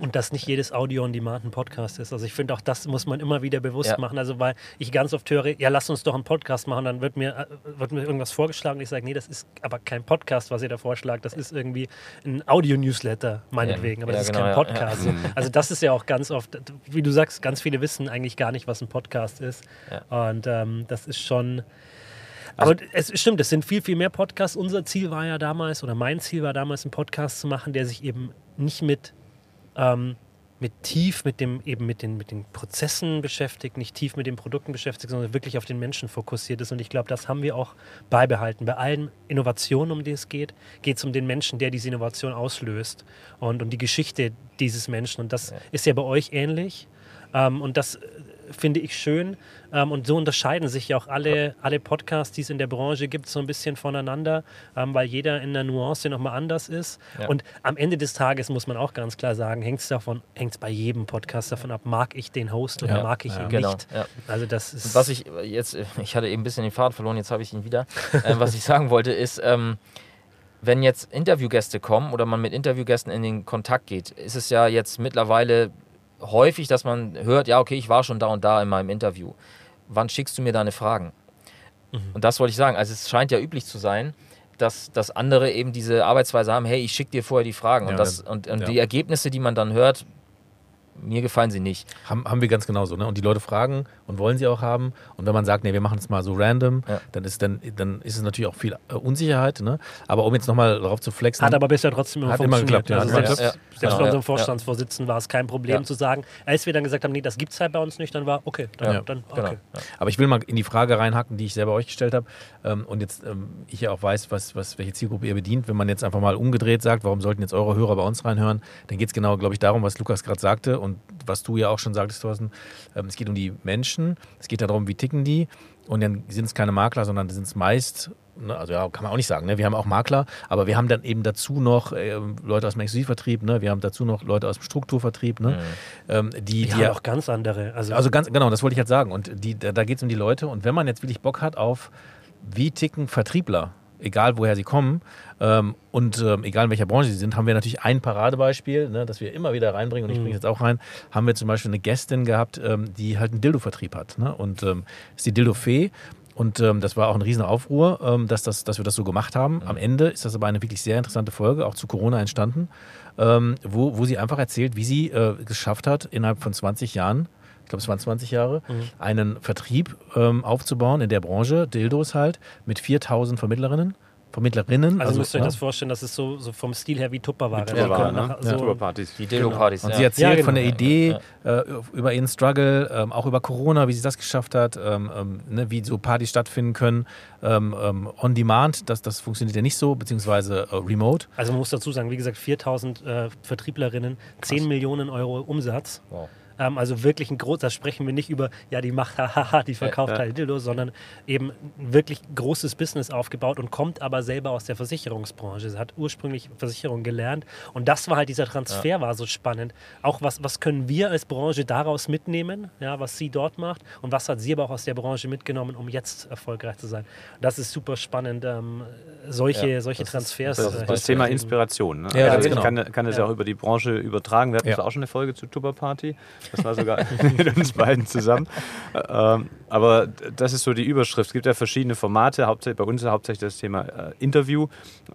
Und dass nicht jedes Audio on Demand ein Podcast ist. Also ich finde auch, das muss man immer wieder bewusst Ja. machen. Also weil ich ganz oft höre, ja, lass uns doch einen Podcast machen, dann wird mir, äh, wird mir irgendwas vorgeschlagen. Ich sage, nee, das ist aber kein Podcast, was ihr da vorschlagt. Das ist irgendwie ein Audio-Newsletter, meinetwegen. Aber Ja, das ist genau, kein ja, Podcast. Also das ist ja auch ganz oft, wie du sagst, ganz viele wissen eigentlich gar nicht, was ein Podcast ist. Und ähm, das ist schon. Aber es stimmt, es sind viel, viel mehr Podcasts. Unser Ziel war ja damals, oder mein Ziel war damals, einen Podcast zu machen, der sich eben nicht mit ähm, mit tief mit dem eben mit den mit den Prozessen beschäftigt, nicht tief mit den Produkten beschäftigt, sondern wirklich auf den Menschen fokussiert ist. Und ich glaube, das haben wir auch beibehalten. Bei allen Innovationen, um die es geht, geht es um den Menschen, der diese Innovation auslöst und um die Geschichte dieses Menschen. Und das Ja. ist ja bei euch ähnlich. Ähm, und das finde ich schön. Ähm, und so unterscheiden sich ja auch alle, alle Podcasts, die es in der Branche gibt, so ein bisschen voneinander, ähm, weil jeder in der Nuance nochmal anders ist. Ja. Und am Ende des Tages muss man auch ganz klar sagen, hängt es davon, hängt es bei jedem Podcast davon ab, mag ich den Host oder Ja. mag ich Ja. ihn Genau. nicht. Also das ist Und was ich äh, jetzt, äh, ich hatte eben ein bisschen den Faden verloren, jetzt habe ich ihn wieder. ähm, was ich sagen wollte ist, ähm, wenn jetzt Interviewgäste kommen oder man mit Interviewgästen in den Kontakt geht, ist es ja jetzt mittlerweile häufig, dass man hört, ja, okay, ich war schon da und da in meinem Interview. Wann schickst du mir deine Fragen? Und das wollte ich sagen. Also es scheint ja üblich zu sein, dass, dass andere eben diese Arbeitsweise haben, hey, ich schicke dir vorher die Fragen. Ja, und das, und, und ja. die Ergebnisse, die man dann hört, mir gefallen sie nicht. Haben, haben wir ganz genauso. Ne? Und die Leute fragen und wollen sie auch haben. Und wenn man sagt, nee, wir machen es mal so random, Ja. dann, ist, dann, dann ist es natürlich auch viel äh, Unsicherheit. Ne? Aber um jetzt nochmal darauf zu flexen. Hat aber bisher trotzdem immer Hat immer funktioniert. geklappt, ja. Also immer selbst. Ja, selbst genau. bei unserem Ja, Vorstandsvorsitzenden war es kein Problem Ja. zu sagen, als wir dann gesagt haben, nee, das gibt es halt bei uns nicht, dann war okay, dann, Ja. dann Genau. okay. Ja. Aber ich will mal in die Frage reinhacken, die ich selber euch gestellt habe. Ähm, und jetzt ähm, ich ja auch weiß, was, was, welche Zielgruppe ihr bedient. Wenn man jetzt einfach mal umgedreht sagt, warum sollten jetzt eure Hörer bei uns reinhören, dann geht es genau, glaube ich, darum, was Lukas gerade sagte und was du ja auch schon sagtest, Thorsten. Ähm, es geht um die Menschen, es geht darum, wie ticken die. Und dann sind es keine Makler, sondern sind es meist, ne, also ja, kann man auch nicht sagen, ne? wir haben auch Makler, aber wir haben dann eben dazu noch ähm, Leute aus dem Exklusivvertrieb, ne? wir haben dazu noch Leute aus dem Strukturvertrieb, ne? ähm, die, Die die haben ja auch ganz andere. Also, also ganz, genau, das wollte ich jetzt sagen. Und die, da, da geht es um die Leute. Und wenn man jetzt wirklich Bock hat auf, wie ticken Vertriebler, egal woher sie kommen ähm, und ähm, egal in welcher Branche sie sind, haben wir natürlich ein Paradebeispiel, ne, das wir immer wieder reinbringen. Und ich Mhm. bringe es jetzt auch rein. Haben wir zum Beispiel eine Gästin gehabt, ähm, die halt einen Dildo-Vertrieb hat. Ne? Und ähm, ist die Dildo-Fee. Und ähm, das war auch ein riesen Aufruhr, ähm, dass, das, dass wir das so gemacht haben. Am Ende ist das aber eine wirklich sehr interessante Folge, auch zu Corona entstanden, ähm, wo, wo sie einfach erzählt, wie sie äh, geschafft hat, innerhalb von 20 Jahren, ich glaube es waren 20 Jahre, einen Vertrieb ähm, aufzubauen in der Branche, Dildos halt, mit 4000 Vermittlerinnen. Vermittlerinnen. also, müsst ihr euch ja. das vorstellen, das ist so, so vom Stil her wie Tupperware. Also Tupperware, kommt ne? Ja. so- Tupperpartys. Die Dildo-Partys. Und ja. sie erzählt Ja, genau. von der Idee Ja, Äh, über ihren Struggle, ähm, auch über Corona, wie sie das geschafft hat, ähm, ähm, ne, wie so Partys stattfinden können, ähm, ähm, on demand, das, das funktioniert ja nicht so, beziehungsweise äh, remote. Also man muss dazu sagen, wie gesagt, 4000 äh, Vertrieblerinnen, 10 Millionen Euro Umsatz. Wow. Ähm, also wirklich ein groß, da sprechen wir nicht über, ja, die macht hahaha, die verkauft Ja. halt Dildos, sondern eben ein wirklich großes Business aufgebaut und kommt aber selber aus der Versicherungsbranche. Sie hat ursprünglich Versicherung gelernt und das war halt, dieser Transfer war so spannend. Auch was, was können wir als Branche daraus mitnehmen, ja, was sie dort macht und was hat sie aber auch aus der Branche mitgenommen, um jetzt erfolgreich zu sein. Das ist super spannend, ähm, solche, Ja, solche das ist- Transfers. Das, äh, ist das Thema. Inspiration. Ne? Ja, also ganz ich genau. kann, kann es ja. Ja. auch über die Branche übertragen. Wir hatten Ja. auch schon eine Folge zu Tupper Party. Das war sogar mit uns beiden zusammen. Ähm, aber das ist so die Überschrift. Es gibt ja verschiedene Formate. Hauptsächlich, bei uns ist hauptsächlich das Thema äh, Interview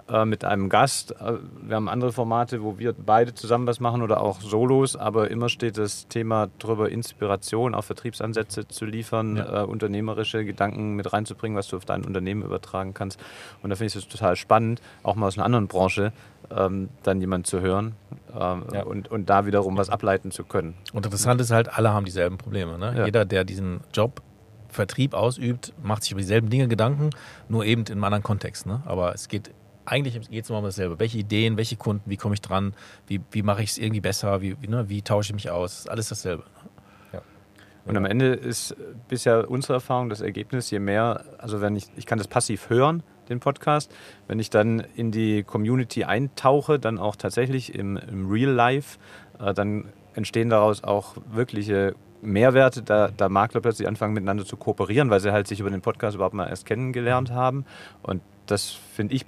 äh, mit einem Gast. Äh, wir haben andere Formate, wo wir beide zusammen was machen oder auch Solos. Aber immer steht das Thema drüber, Inspiration, auch Vertriebsansätze zu liefern, Ja. äh, unternehmerische Gedanken mit reinzubringen, was du auf dein Unternehmen übertragen kannst. Und da finde ich es total spannend, auch mal aus einer anderen Branche ähm, dann jemand zu hören ähm, Ja. und, und da wiederum was ableiten zu können. Und interessant ist halt, alle haben dieselben Probleme. Ne? Ja. Jeder, der diesen Job Vertrieb ausübt, macht sich über dieselben Dinge Gedanken, nur eben in einem anderen Kontext. Ne? Aber es geht eigentlich geht es immer um dasselbe. Welche Ideen, welche Kunden, wie komme ich dran, wie, wie mache ich es irgendwie besser, wie, wie, ne? wie tausche ich mich aus, ist alles dasselbe. Und am Ende ist bisher unsere Erfahrung das Ergebnis, je mehr, also wenn ich, ich kann das passiv hören, den Podcast, wenn ich dann in die Community eintauche, dann auch tatsächlich im, im Real Life, äh, dann entstehen daraus auch wirkliche Mehrwerte, da, da Makler plötzlich anfangen miteinander zu kooperieren, weil sie halt sich über den Podcast überhaupt mal erst kennengelernt haben. Und das finde ich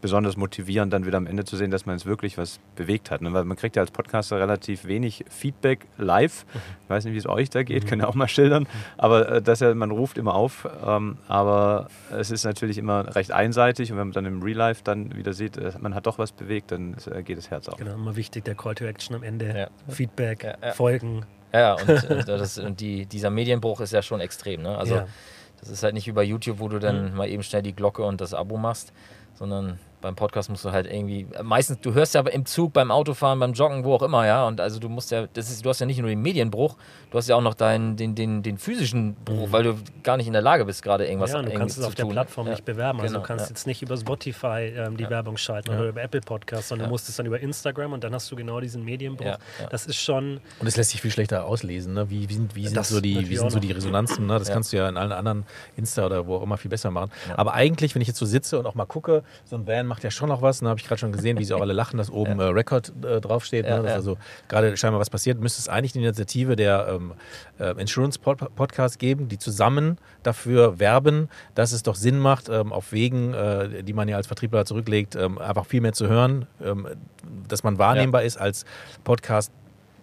besonders motivierend, dann wieder am Ende zu sehen, dass man jetzt wirklich was bewegt hat. Ne? Weil man kriegt ja als Podcaster relativ wenig Feedback live. Ich weiß nicht, wie es euch da geht, könnt ihr auch mal schildern. Aber äh, dass ja, man ruft immer auf, ähm, aber es ist natürlich immer recht einseitig. Und wenn man dann im Real Life dann wieder sieht, äh, man hat doch was bewegt, dann äh, geht das Herz auf. Genau, immer wichtig, der Call to Action am Ende. Ja. Feedback, Ja, ja. Folgen. Ja, und, äh, das, und die, dieser Medienbruch ist ja schon extrem. Ne? Also ja. das ist halt nicht wie bei YouTube, wo du dann mal eben schnell die Glocke und das Abo machst, sondern beim Podcast musst du halt irgendwie, meistens, du hörst ja im Zug, beim Autofahren, beim Joggen, wo auch immer, ja. Und also du musst ja, das ist, du hast ja nicht nur den Medienbruch, du hast ja auch noch deinen, den, den, den physischen Bruch, weil du gar nicht in der Lage bist, gerade irgendwas Ja, und du kannst es zu auf der tun. Plattform ja. nicht bewerben. Also Genau, du kannst ja. jetzt nicht über Spotify ähm, die Werbung schalten oder über Apple Podcasts, sondern Ja. du musst es dann über Instagram und dann hast du genau diesen Medienbruch. Ja, ja. Das ist schon, Und es lässt sich viel schlechter auslesen. Ne? Wie, wie sind, wie sind, so, die, wie sind so die Resonanzen? Ne? Das Ja. kannst du ja in allen anderen Insta oder wo auch immer viel besser machen. Aber eigentlich, wenn ich jetzt so sitze und auch mal gucke, so ein Van macht ja schon noch was. Da habe ich gerade schon gesehen, wie sie auch alle lachen, dass oben äh, Record äh, draufsteht. Ja, ne? Dass ja. also gerade scheinbar was passiert. Müsste es eigentlich eine Initiative der ähm, äh, Insurance Pod Podcast geben, die zusammen dafür werben, dass es doch Sinn macht, ähm, auf Wegen, äh, die man ja als Vertriebler zurücklegt, ähm, einfach viel mehr zu hören, ähm, dass man wahrnehmbar ist als Podcast.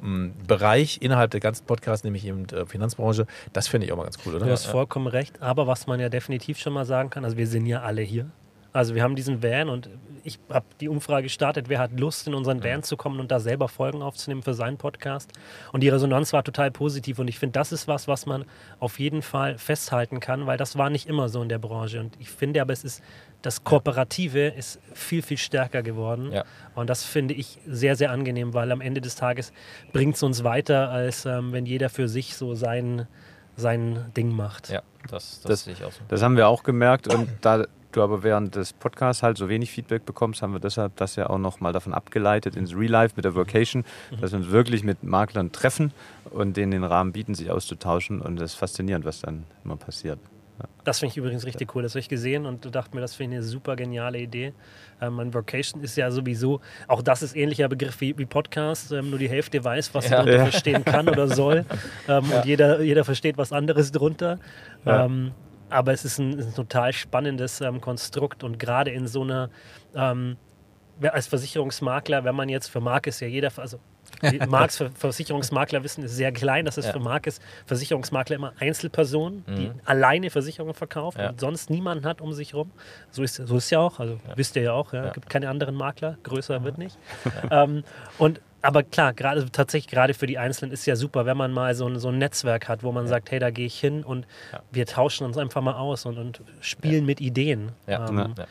m, Bereich innerhalb der ganzen Podcasts, nämlich eben äh, Finanzbranche, das finde ich auch mal ganz cool, oder? du hast vollkommen recht. Aber was man ja definitiv schon mal sagen kann, also wir sind ja alle hier. Also wir haben diesen Van und ich habe die Umfrage gestartet, wer hat Lust in unseren Van zu kommen und da selber Folgen aufzunehmen für seinen Podcast. Und die Resonanz war total positiv und ich finde, das ist was, was man auf jeden Fall festhalten kann, weil das war nicht immer so in der Branche. Und ich finde aber, es ist das Kooperative ist viel, viel stärker geworden. Ja. Und das finde ich sehr, sehr angenehm, weil am Ende des Tages bringt es uns weiter, als ähm, wenn jeder für sich so sein, sein Ding macht. Ja, das, das, Das- sehe ich auch so. Das haben wir auch gemerkt und da du aber während des Podcasts halt so wenig Feedback bekommst, haben wir deshalb das ja auch noch mal davon abgeleitet ins Real Life mit der Vocation, dass wir uns wirklich mit Maklern treffen und denen den Rahmen bieten, sich auszutauschen und das ist faszinierend, was dann immer passiert. Das finde ich übrigens richtig cool. Das habe ich gesehen und dachte mir, das finde ich eine super geniale Idee. Ähm, ein Vocation ist ja sowieso, auch das ist ähnlicher Begriff wie, wie Podcast, ähm, nur die Hälfte weiß, was Ja. darunter verstehen kann oder soll. Ähm, Und jeder, jeder versteht was anderes drunter. Ja. Aber es ist ein, ein total spannendes ähm, Konstrukt und gerade in so einer, ähm, als Versicherungsmakler, wenn man jetzt für Marc ist ja jeder, also Marks Ver- Versicherungsmakler wissen, ist sehr klein. Das ist Ja. für Marc ist Versicherungsmakler immer Einzelpersonen, die Mhm. alleine Versicherungen verkaufen Ja. und sonst niemanden hat um sich rum. So ist so ist ja auch. Also wisst ihr ja auch. Ja, Ja. gibt keine anderen Makler. Größer wird nicht. ähm, und aber klar, gerade tatsächlich gerade für die Einzelnen ist ja super, wenn man mal so ein, so ein Netzwerk hat, wo man sagt, hey, da gehe ich hin und Ja. wir tauschen uns einfach mal aus und, und spielen mit Ideen. Ja. Ähm, Ja. Ja.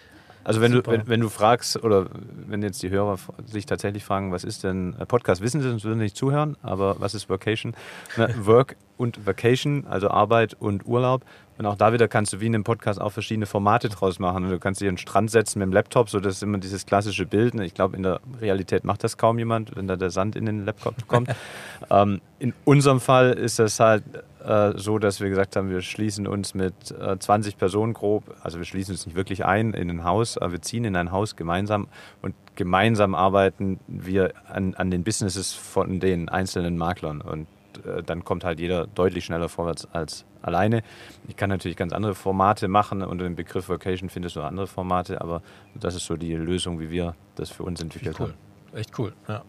Also wenn du, wenn, wenn du fragst oder wenn jetzt die Hörer sich tatsächlich fragen, was ist denn äh, Podcast, wissen sie, sonst würden sie nicht zuhören, aber was ist Vacation? Na, Work und Vacation, also Arbeit und Urlaub. Und auch da wieder kannst du wie in einem Podcast auch verschiedene Formate draus machen. Und du kannst dich an den Strand setzen mit dem Laptop, so das ist immer dieses klassische Bild. Ich glaube, in der Realität macht das kaum jemand, wenn da der Sand in den Laptop kommt. ähm, in unserem Fall ist das halt äh, so, dass wir gesagt haben, wir schließen uns mit äh, 20 Personen grob, also wir schließen uns nicht wirklich ein in ein Haus, aber wir ziehen in ein Haus gemeinsam und gemeinsam arbeiten wir an, an den Businesses von den einzelnen Maklern und äh, dann kommt halt jeder deutlich schneller vorwärts als alleine. Ich kann natürlich ganz andere Formate machen. Unter dem Begriff Vacation findest du andere Formate, aber das ist so die Lösung, wie wir das für uns entwickelt cool. haben. Echt cool, ja.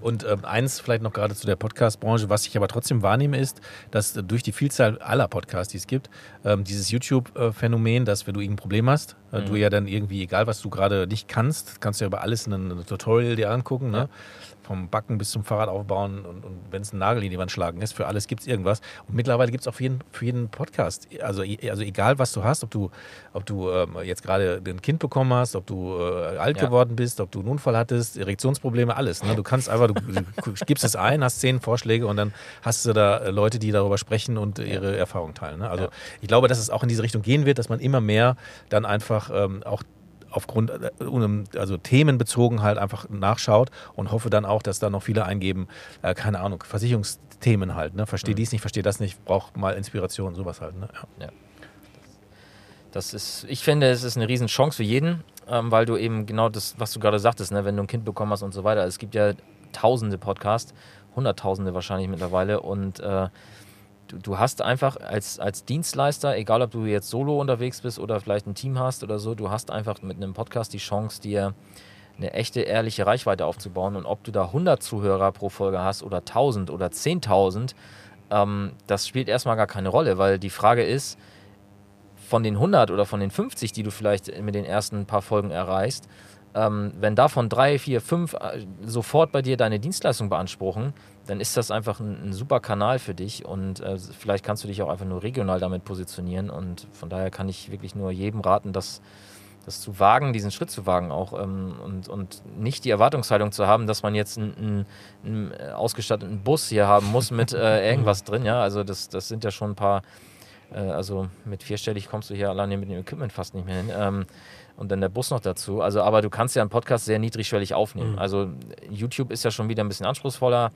Und ähm, eins vielleicht noch gerade zu der Podcast-Branche, was ich aber trotzdem wahrnehme, ist, dass äh, durch die Vielzahl aller Podcasts, die es gibt, ähm, dieses YouTube-Phänomen, dass wenn du irgendein Problem hast, äh, du ja dann irgendwie, egal was du gerade nicht kannst, kannst du ja über alles ein, Tutorial dir angucken, ne? vom Backen bis zum Fahrrad aufbauen und, und wenn es ein Nagel in die Wand schlagen ist, für alles gibt es irgendwas. Und mittlerweile gibt es auch für jeden, für jeden Podcast, also, e- also egal was du hast, ob du, ob du ähm, jetzt gerade ein Kind bekommen hast, ob du äh, alt Ja. geworden bist, ob du einen Unfall hattest, Erektionsprobleme, alles. Ne? Du kannst einfach, du, du gibst es ein, hast zehn Vorschläge und dann hast du da äh, Leute, die darüber sprechen und ihre Erfahrungen teilen. Ne? Also Ja. ich glaube, dass es auch in diese Richtung gehen wird, dass man immer mehr dann einfach ähm, auch aufgrund, äh, also themenbezogen halt einfach nachschaut und hoffe dann auch, dass da noch viele eingeben, äh, keine Ahnung, Versicherungsthemen halt, ne? Verstehe dies nicht, verstehe das nicht, braucht mal Inspiration, sowas halt, ne? Ja. Das ist, ich finde, es ist eine riesen Chance für jeden, ähm, weil du eben genau das, was du gerade sagtest, ne, wenn du ein Kind bekommen hast und so weiter. Es gibt ja tausende Podcasts, hunderttausende wahrscheinlich mittlerweile und äh, du, hast einfach als, als Dienstleister, egal ob du jetzt solo unterwegs bist oder vielleicht ein Team hast oder so, du hast einfach mit einem Podcast die Chance, dir eine echte, ehrliche Reichweite aufzubauen. Und ob du da 100 Zuhörer pro Folge hast oder 1000 oder 10.000, ähm, das spielt erstmal gar keine Rolle, weil die Frage ist, von den 100 oder von den 50, die du vielleicht mit den ersten paar Folgen erreichst, ähm, wenn davon drei, vier, fünf äh, sofort bei dir deine Dienstleistung beanspruchen, dann ist das einfach ein, ein super Kanal für dich und äh, vielleicht kannst du dich auch einfach nur regional damit positionieren und von daher kann ich wirklich nur jedem raten, das das zu wagen, diesen Schritt zu wagen auch ähm, und, und nicht die Erwartungshaltung zu haben, dass man jetzt einen, einen, einen ausgestatteten Bus hier haben muss mit äh, irgendwas drin. Ja, also das, das sind ja schon ein paar, äh, also mit vierstellig kommst du hier alleine mit dem Equipment fast nicht mehr hin. Ähm, und dann der Bus noch dazu. Also, aber du kannst ja einen Podcast sehr niedrigschwellig aufnehmen. Mhm. Also YouTube ist ja schon wieder ein bisschen anspruchsvoller.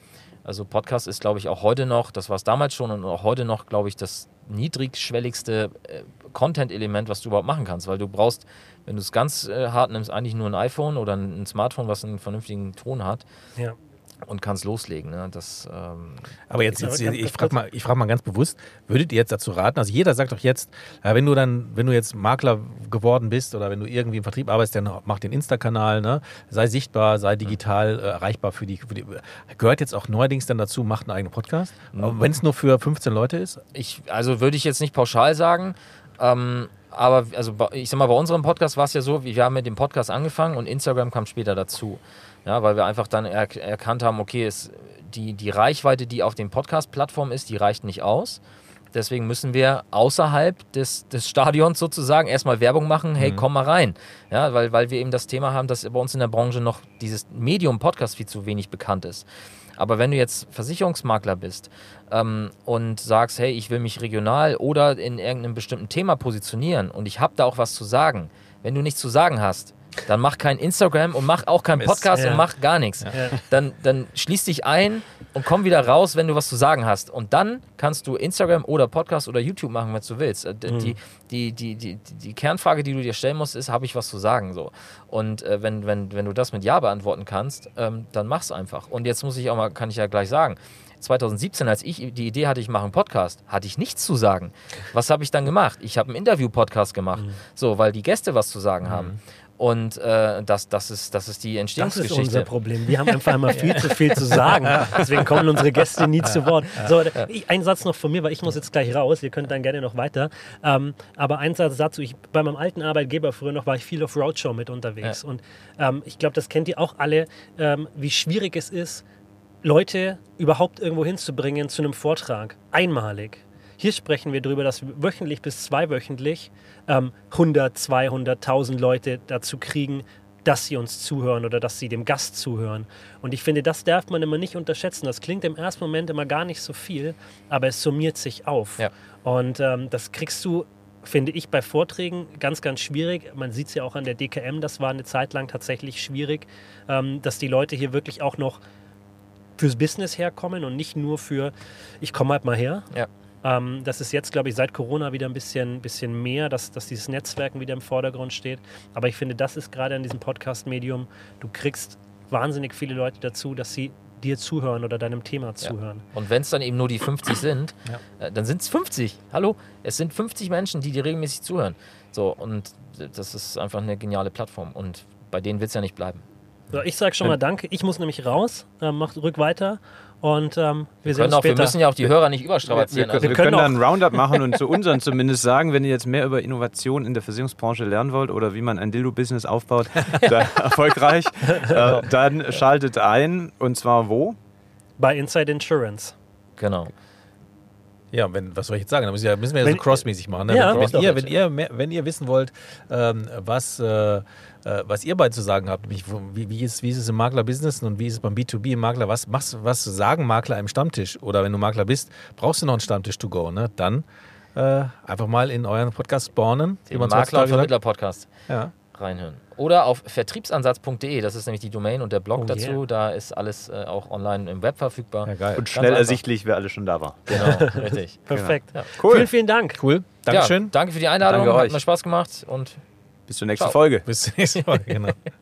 Also Podcast ist, glaube ich, auch heute noch, das war es damals schon und auch heute noch, glaube ich, das niedrigschwelligste äh, Content-Element, was du überhaupt machen kannst, weil du brauchst, wenn du es ganz äh, hart nimmst, eigentlich nur ein iPhone oder ein, ein Smartphone, was einen vernünftigen Ton hat Ja. Und kannst loslegen. Ne? Das, ähm, Aber jetzt, jetzt ich frage mal, ich frag mal ganz bewusst, würdet ihr jetzt dazu raten, also jeder sagt doch jetzt, ja, wenn du dann, wenn du jetzt Makler geworden bist oder wenn du irgendwie im Vertrieb arbeitest, dann mach den Insta-Kanal, ne? sei sichtbar, sei digital äh, erreichbar für die, für die. Gehört jetzt auch neuerdings dann dazu, macht einen eigenen Podcast? Wenn es nur für 15 Leute ist? ich, also würde ich jetzt nicht pauschal sagen, ähm, aber also ich sag mal, bei unserem Podcast war es ja so, wir haben mit dem Podcast angefangen und Instagram kam später dazu. Ja, weil wir einfach dann er, erkannt haben, okay, es, die, die Reichweite, die auf den Podcast-Plattformen ist, die reicht nicht aus. Deswegen müssen wir außerhalb des, des Stadions sozusagen erstmal Werbung machen, hey, komm mal rein. Ja, weil, weil wir eben das Thema haben, dass bei uns in der Branche noch dieses Medium Podcast viel zu wenig bekannt ist. Aber wenn du jetzt Versicherungsmakler bist ähm, und sagst, hey, ich will mich regional oder in irgendeinem bestimmten Thema positionieren und ich habe da auch was zu sagen, wenn du nichts zu sagen hast, dann mach kein Instagram und mach auch keinen. Podcast Ja. und mach gar nichts. Ja. Dann, dann schließ dich ein und komm wieder raus, wenn du was zu sagen hast. Und dann kannst du Instagram oder Podcast oder YouTube machen, was du willst. Äh, Mhm. Die, die, die, die, die Kernfrage, die du dir stellen musst, ist, habe ich was zu sagen? So. Und äh, wenn, wenn, wenn du das mit Ja beantworten kannst, ähm, dann mach's einfach. Und jetzt muss ich auch mal, kann ich ja gleich sagen, 2017, als ich die Idee hatte, ich mache einen Podcast, hatte ich nichts zu sagen. Was habe ich dann gemacht? Ich habe einen Interview-Podcast gemacht, so, weil die Gäste was zu sagen haben. Und äh, das, das, ist, das ist die Das ist unser Entstehungsgeschichte. Problem. Wir haben einfach immer viel zu viel zu sagen. Deswegen kommen unsere Gäste nie zu Wort. So, ein Satz noch von mir, weil ich muss jetzt gleich raus. Ihr könnt dann gerne noch weiter. Ähm, aber ein Satz dazu. Ich, bei meinem alten Arbeitgeber früher noch war ich viel auf Roadshow mit unterwegs. Und ähm, ich glaube, das kennt ihr auch alle, ähm, wie schwierig es ist, Leute überhaupt irgendwo hinzubringen zu einem Vortrag. Einmalig. Hier sprechen wir darüber, dass wir wöchentlich bis zweiwöchentlich ähm, 100, 200, 1000 Leute dazu kriegen, dass sie uns zuhören oder dass sie dem Gast zuhören. Und ich finde, das darf man immer nicht unterschätzen. Das klingt im ersten Moment immer gar nicht so viel, aber es summiert sich auf. Ja. Und ähm, das kriegst du, finde ich, bei Vorträgen ganz, ganz schwierig. Man sieht es ja auch an der DKM, das war eine Zeit lang tatsächlich schwierig, ähm, dass die Leute hier wirklich auch noch fürs Business herkommen und nicht nur für, ich komme halt mal her. Ja. Ähm, das ist jetzt, glaube ich, seit Corona wieder ein bisschen, bisschen mehr, dass, dass dieses Netzwerken wieder im Vordergrund steht. Aber ich finde, das ist gerade an diesem Podcast-Medium, du kriegst wahnsinnig viele Leute dazu, dass sie dir zuhören oder deinem Thema zuhören. Und wenn es dann eben nur die 50 sind, äh, dann sind es 50. Hallo, es sind 50 Menschen, die dir regelmäßig zuhören. So, und das ist einfach eine geniale Plattform. Und bei denen wird es ja nicht bleiben. So, ich sage schon mal Danke. Ich muss nämlich raus. Ähm, macht rück weiter. Und ähm, wir, Wir, sehen uns auch, wir später. müssen ja auch die Hörer nicht Wir, überstrapazieren. wir, Also, wir können können dann auch- ein Roundup machen und zu unseren zumindest sagen, wenn ihr jetzt mehr über Innovation in der Versicherungsbranche lernen wollt oder wie man ein Dildo-Business aufbaut, da, erfolgreich, äh, dann schaltet ein. Und zwar wo? bei Inside Insurance. genau. Ja, wenn, was soll ich jetzt sagen? Da müssen wir, müssen wir ja Wenn- so crossmäßig machen. Ne? Ja, wenn, wenn, ihr, wenn, ihr, mehr- wenn ihr wissen wollt, ähm, was, äh, äh, was ihr beide zu sagen habt, nämlich wie, wie, ist, wie ist es im Makler-Business und wie ist es beim B2B im Makler, was, machst, was sagen Makler im Stammtisch? Oder wenn du Makler bist, brauchst du noch einen Stammtisch to go, ne? Dann äh, einfach mal in euren Podcast spawnen. Den man's Makler- und heutzutage sagt. Vermittler-Podcast Ja. reinhören. Oder auf vertriebsansatz.de, das ist nämlich die Domain und der Blog Oh, dazu. yeah. Da ist alles äh, auch online im Web verfügbar. ja, geil. Und schnell einfach. ersichtlich, wer alles schon da war. Genau, richtig. Perfekt. Ja. Cool. Vielen, vielen Dank. Cool. Dankeschön. Ja, danke für die Einladung, Danke hat mir Spaß gemacht und Bis zur nächsten Ciao. Folge. Bis zur nächsten Folge. Genau.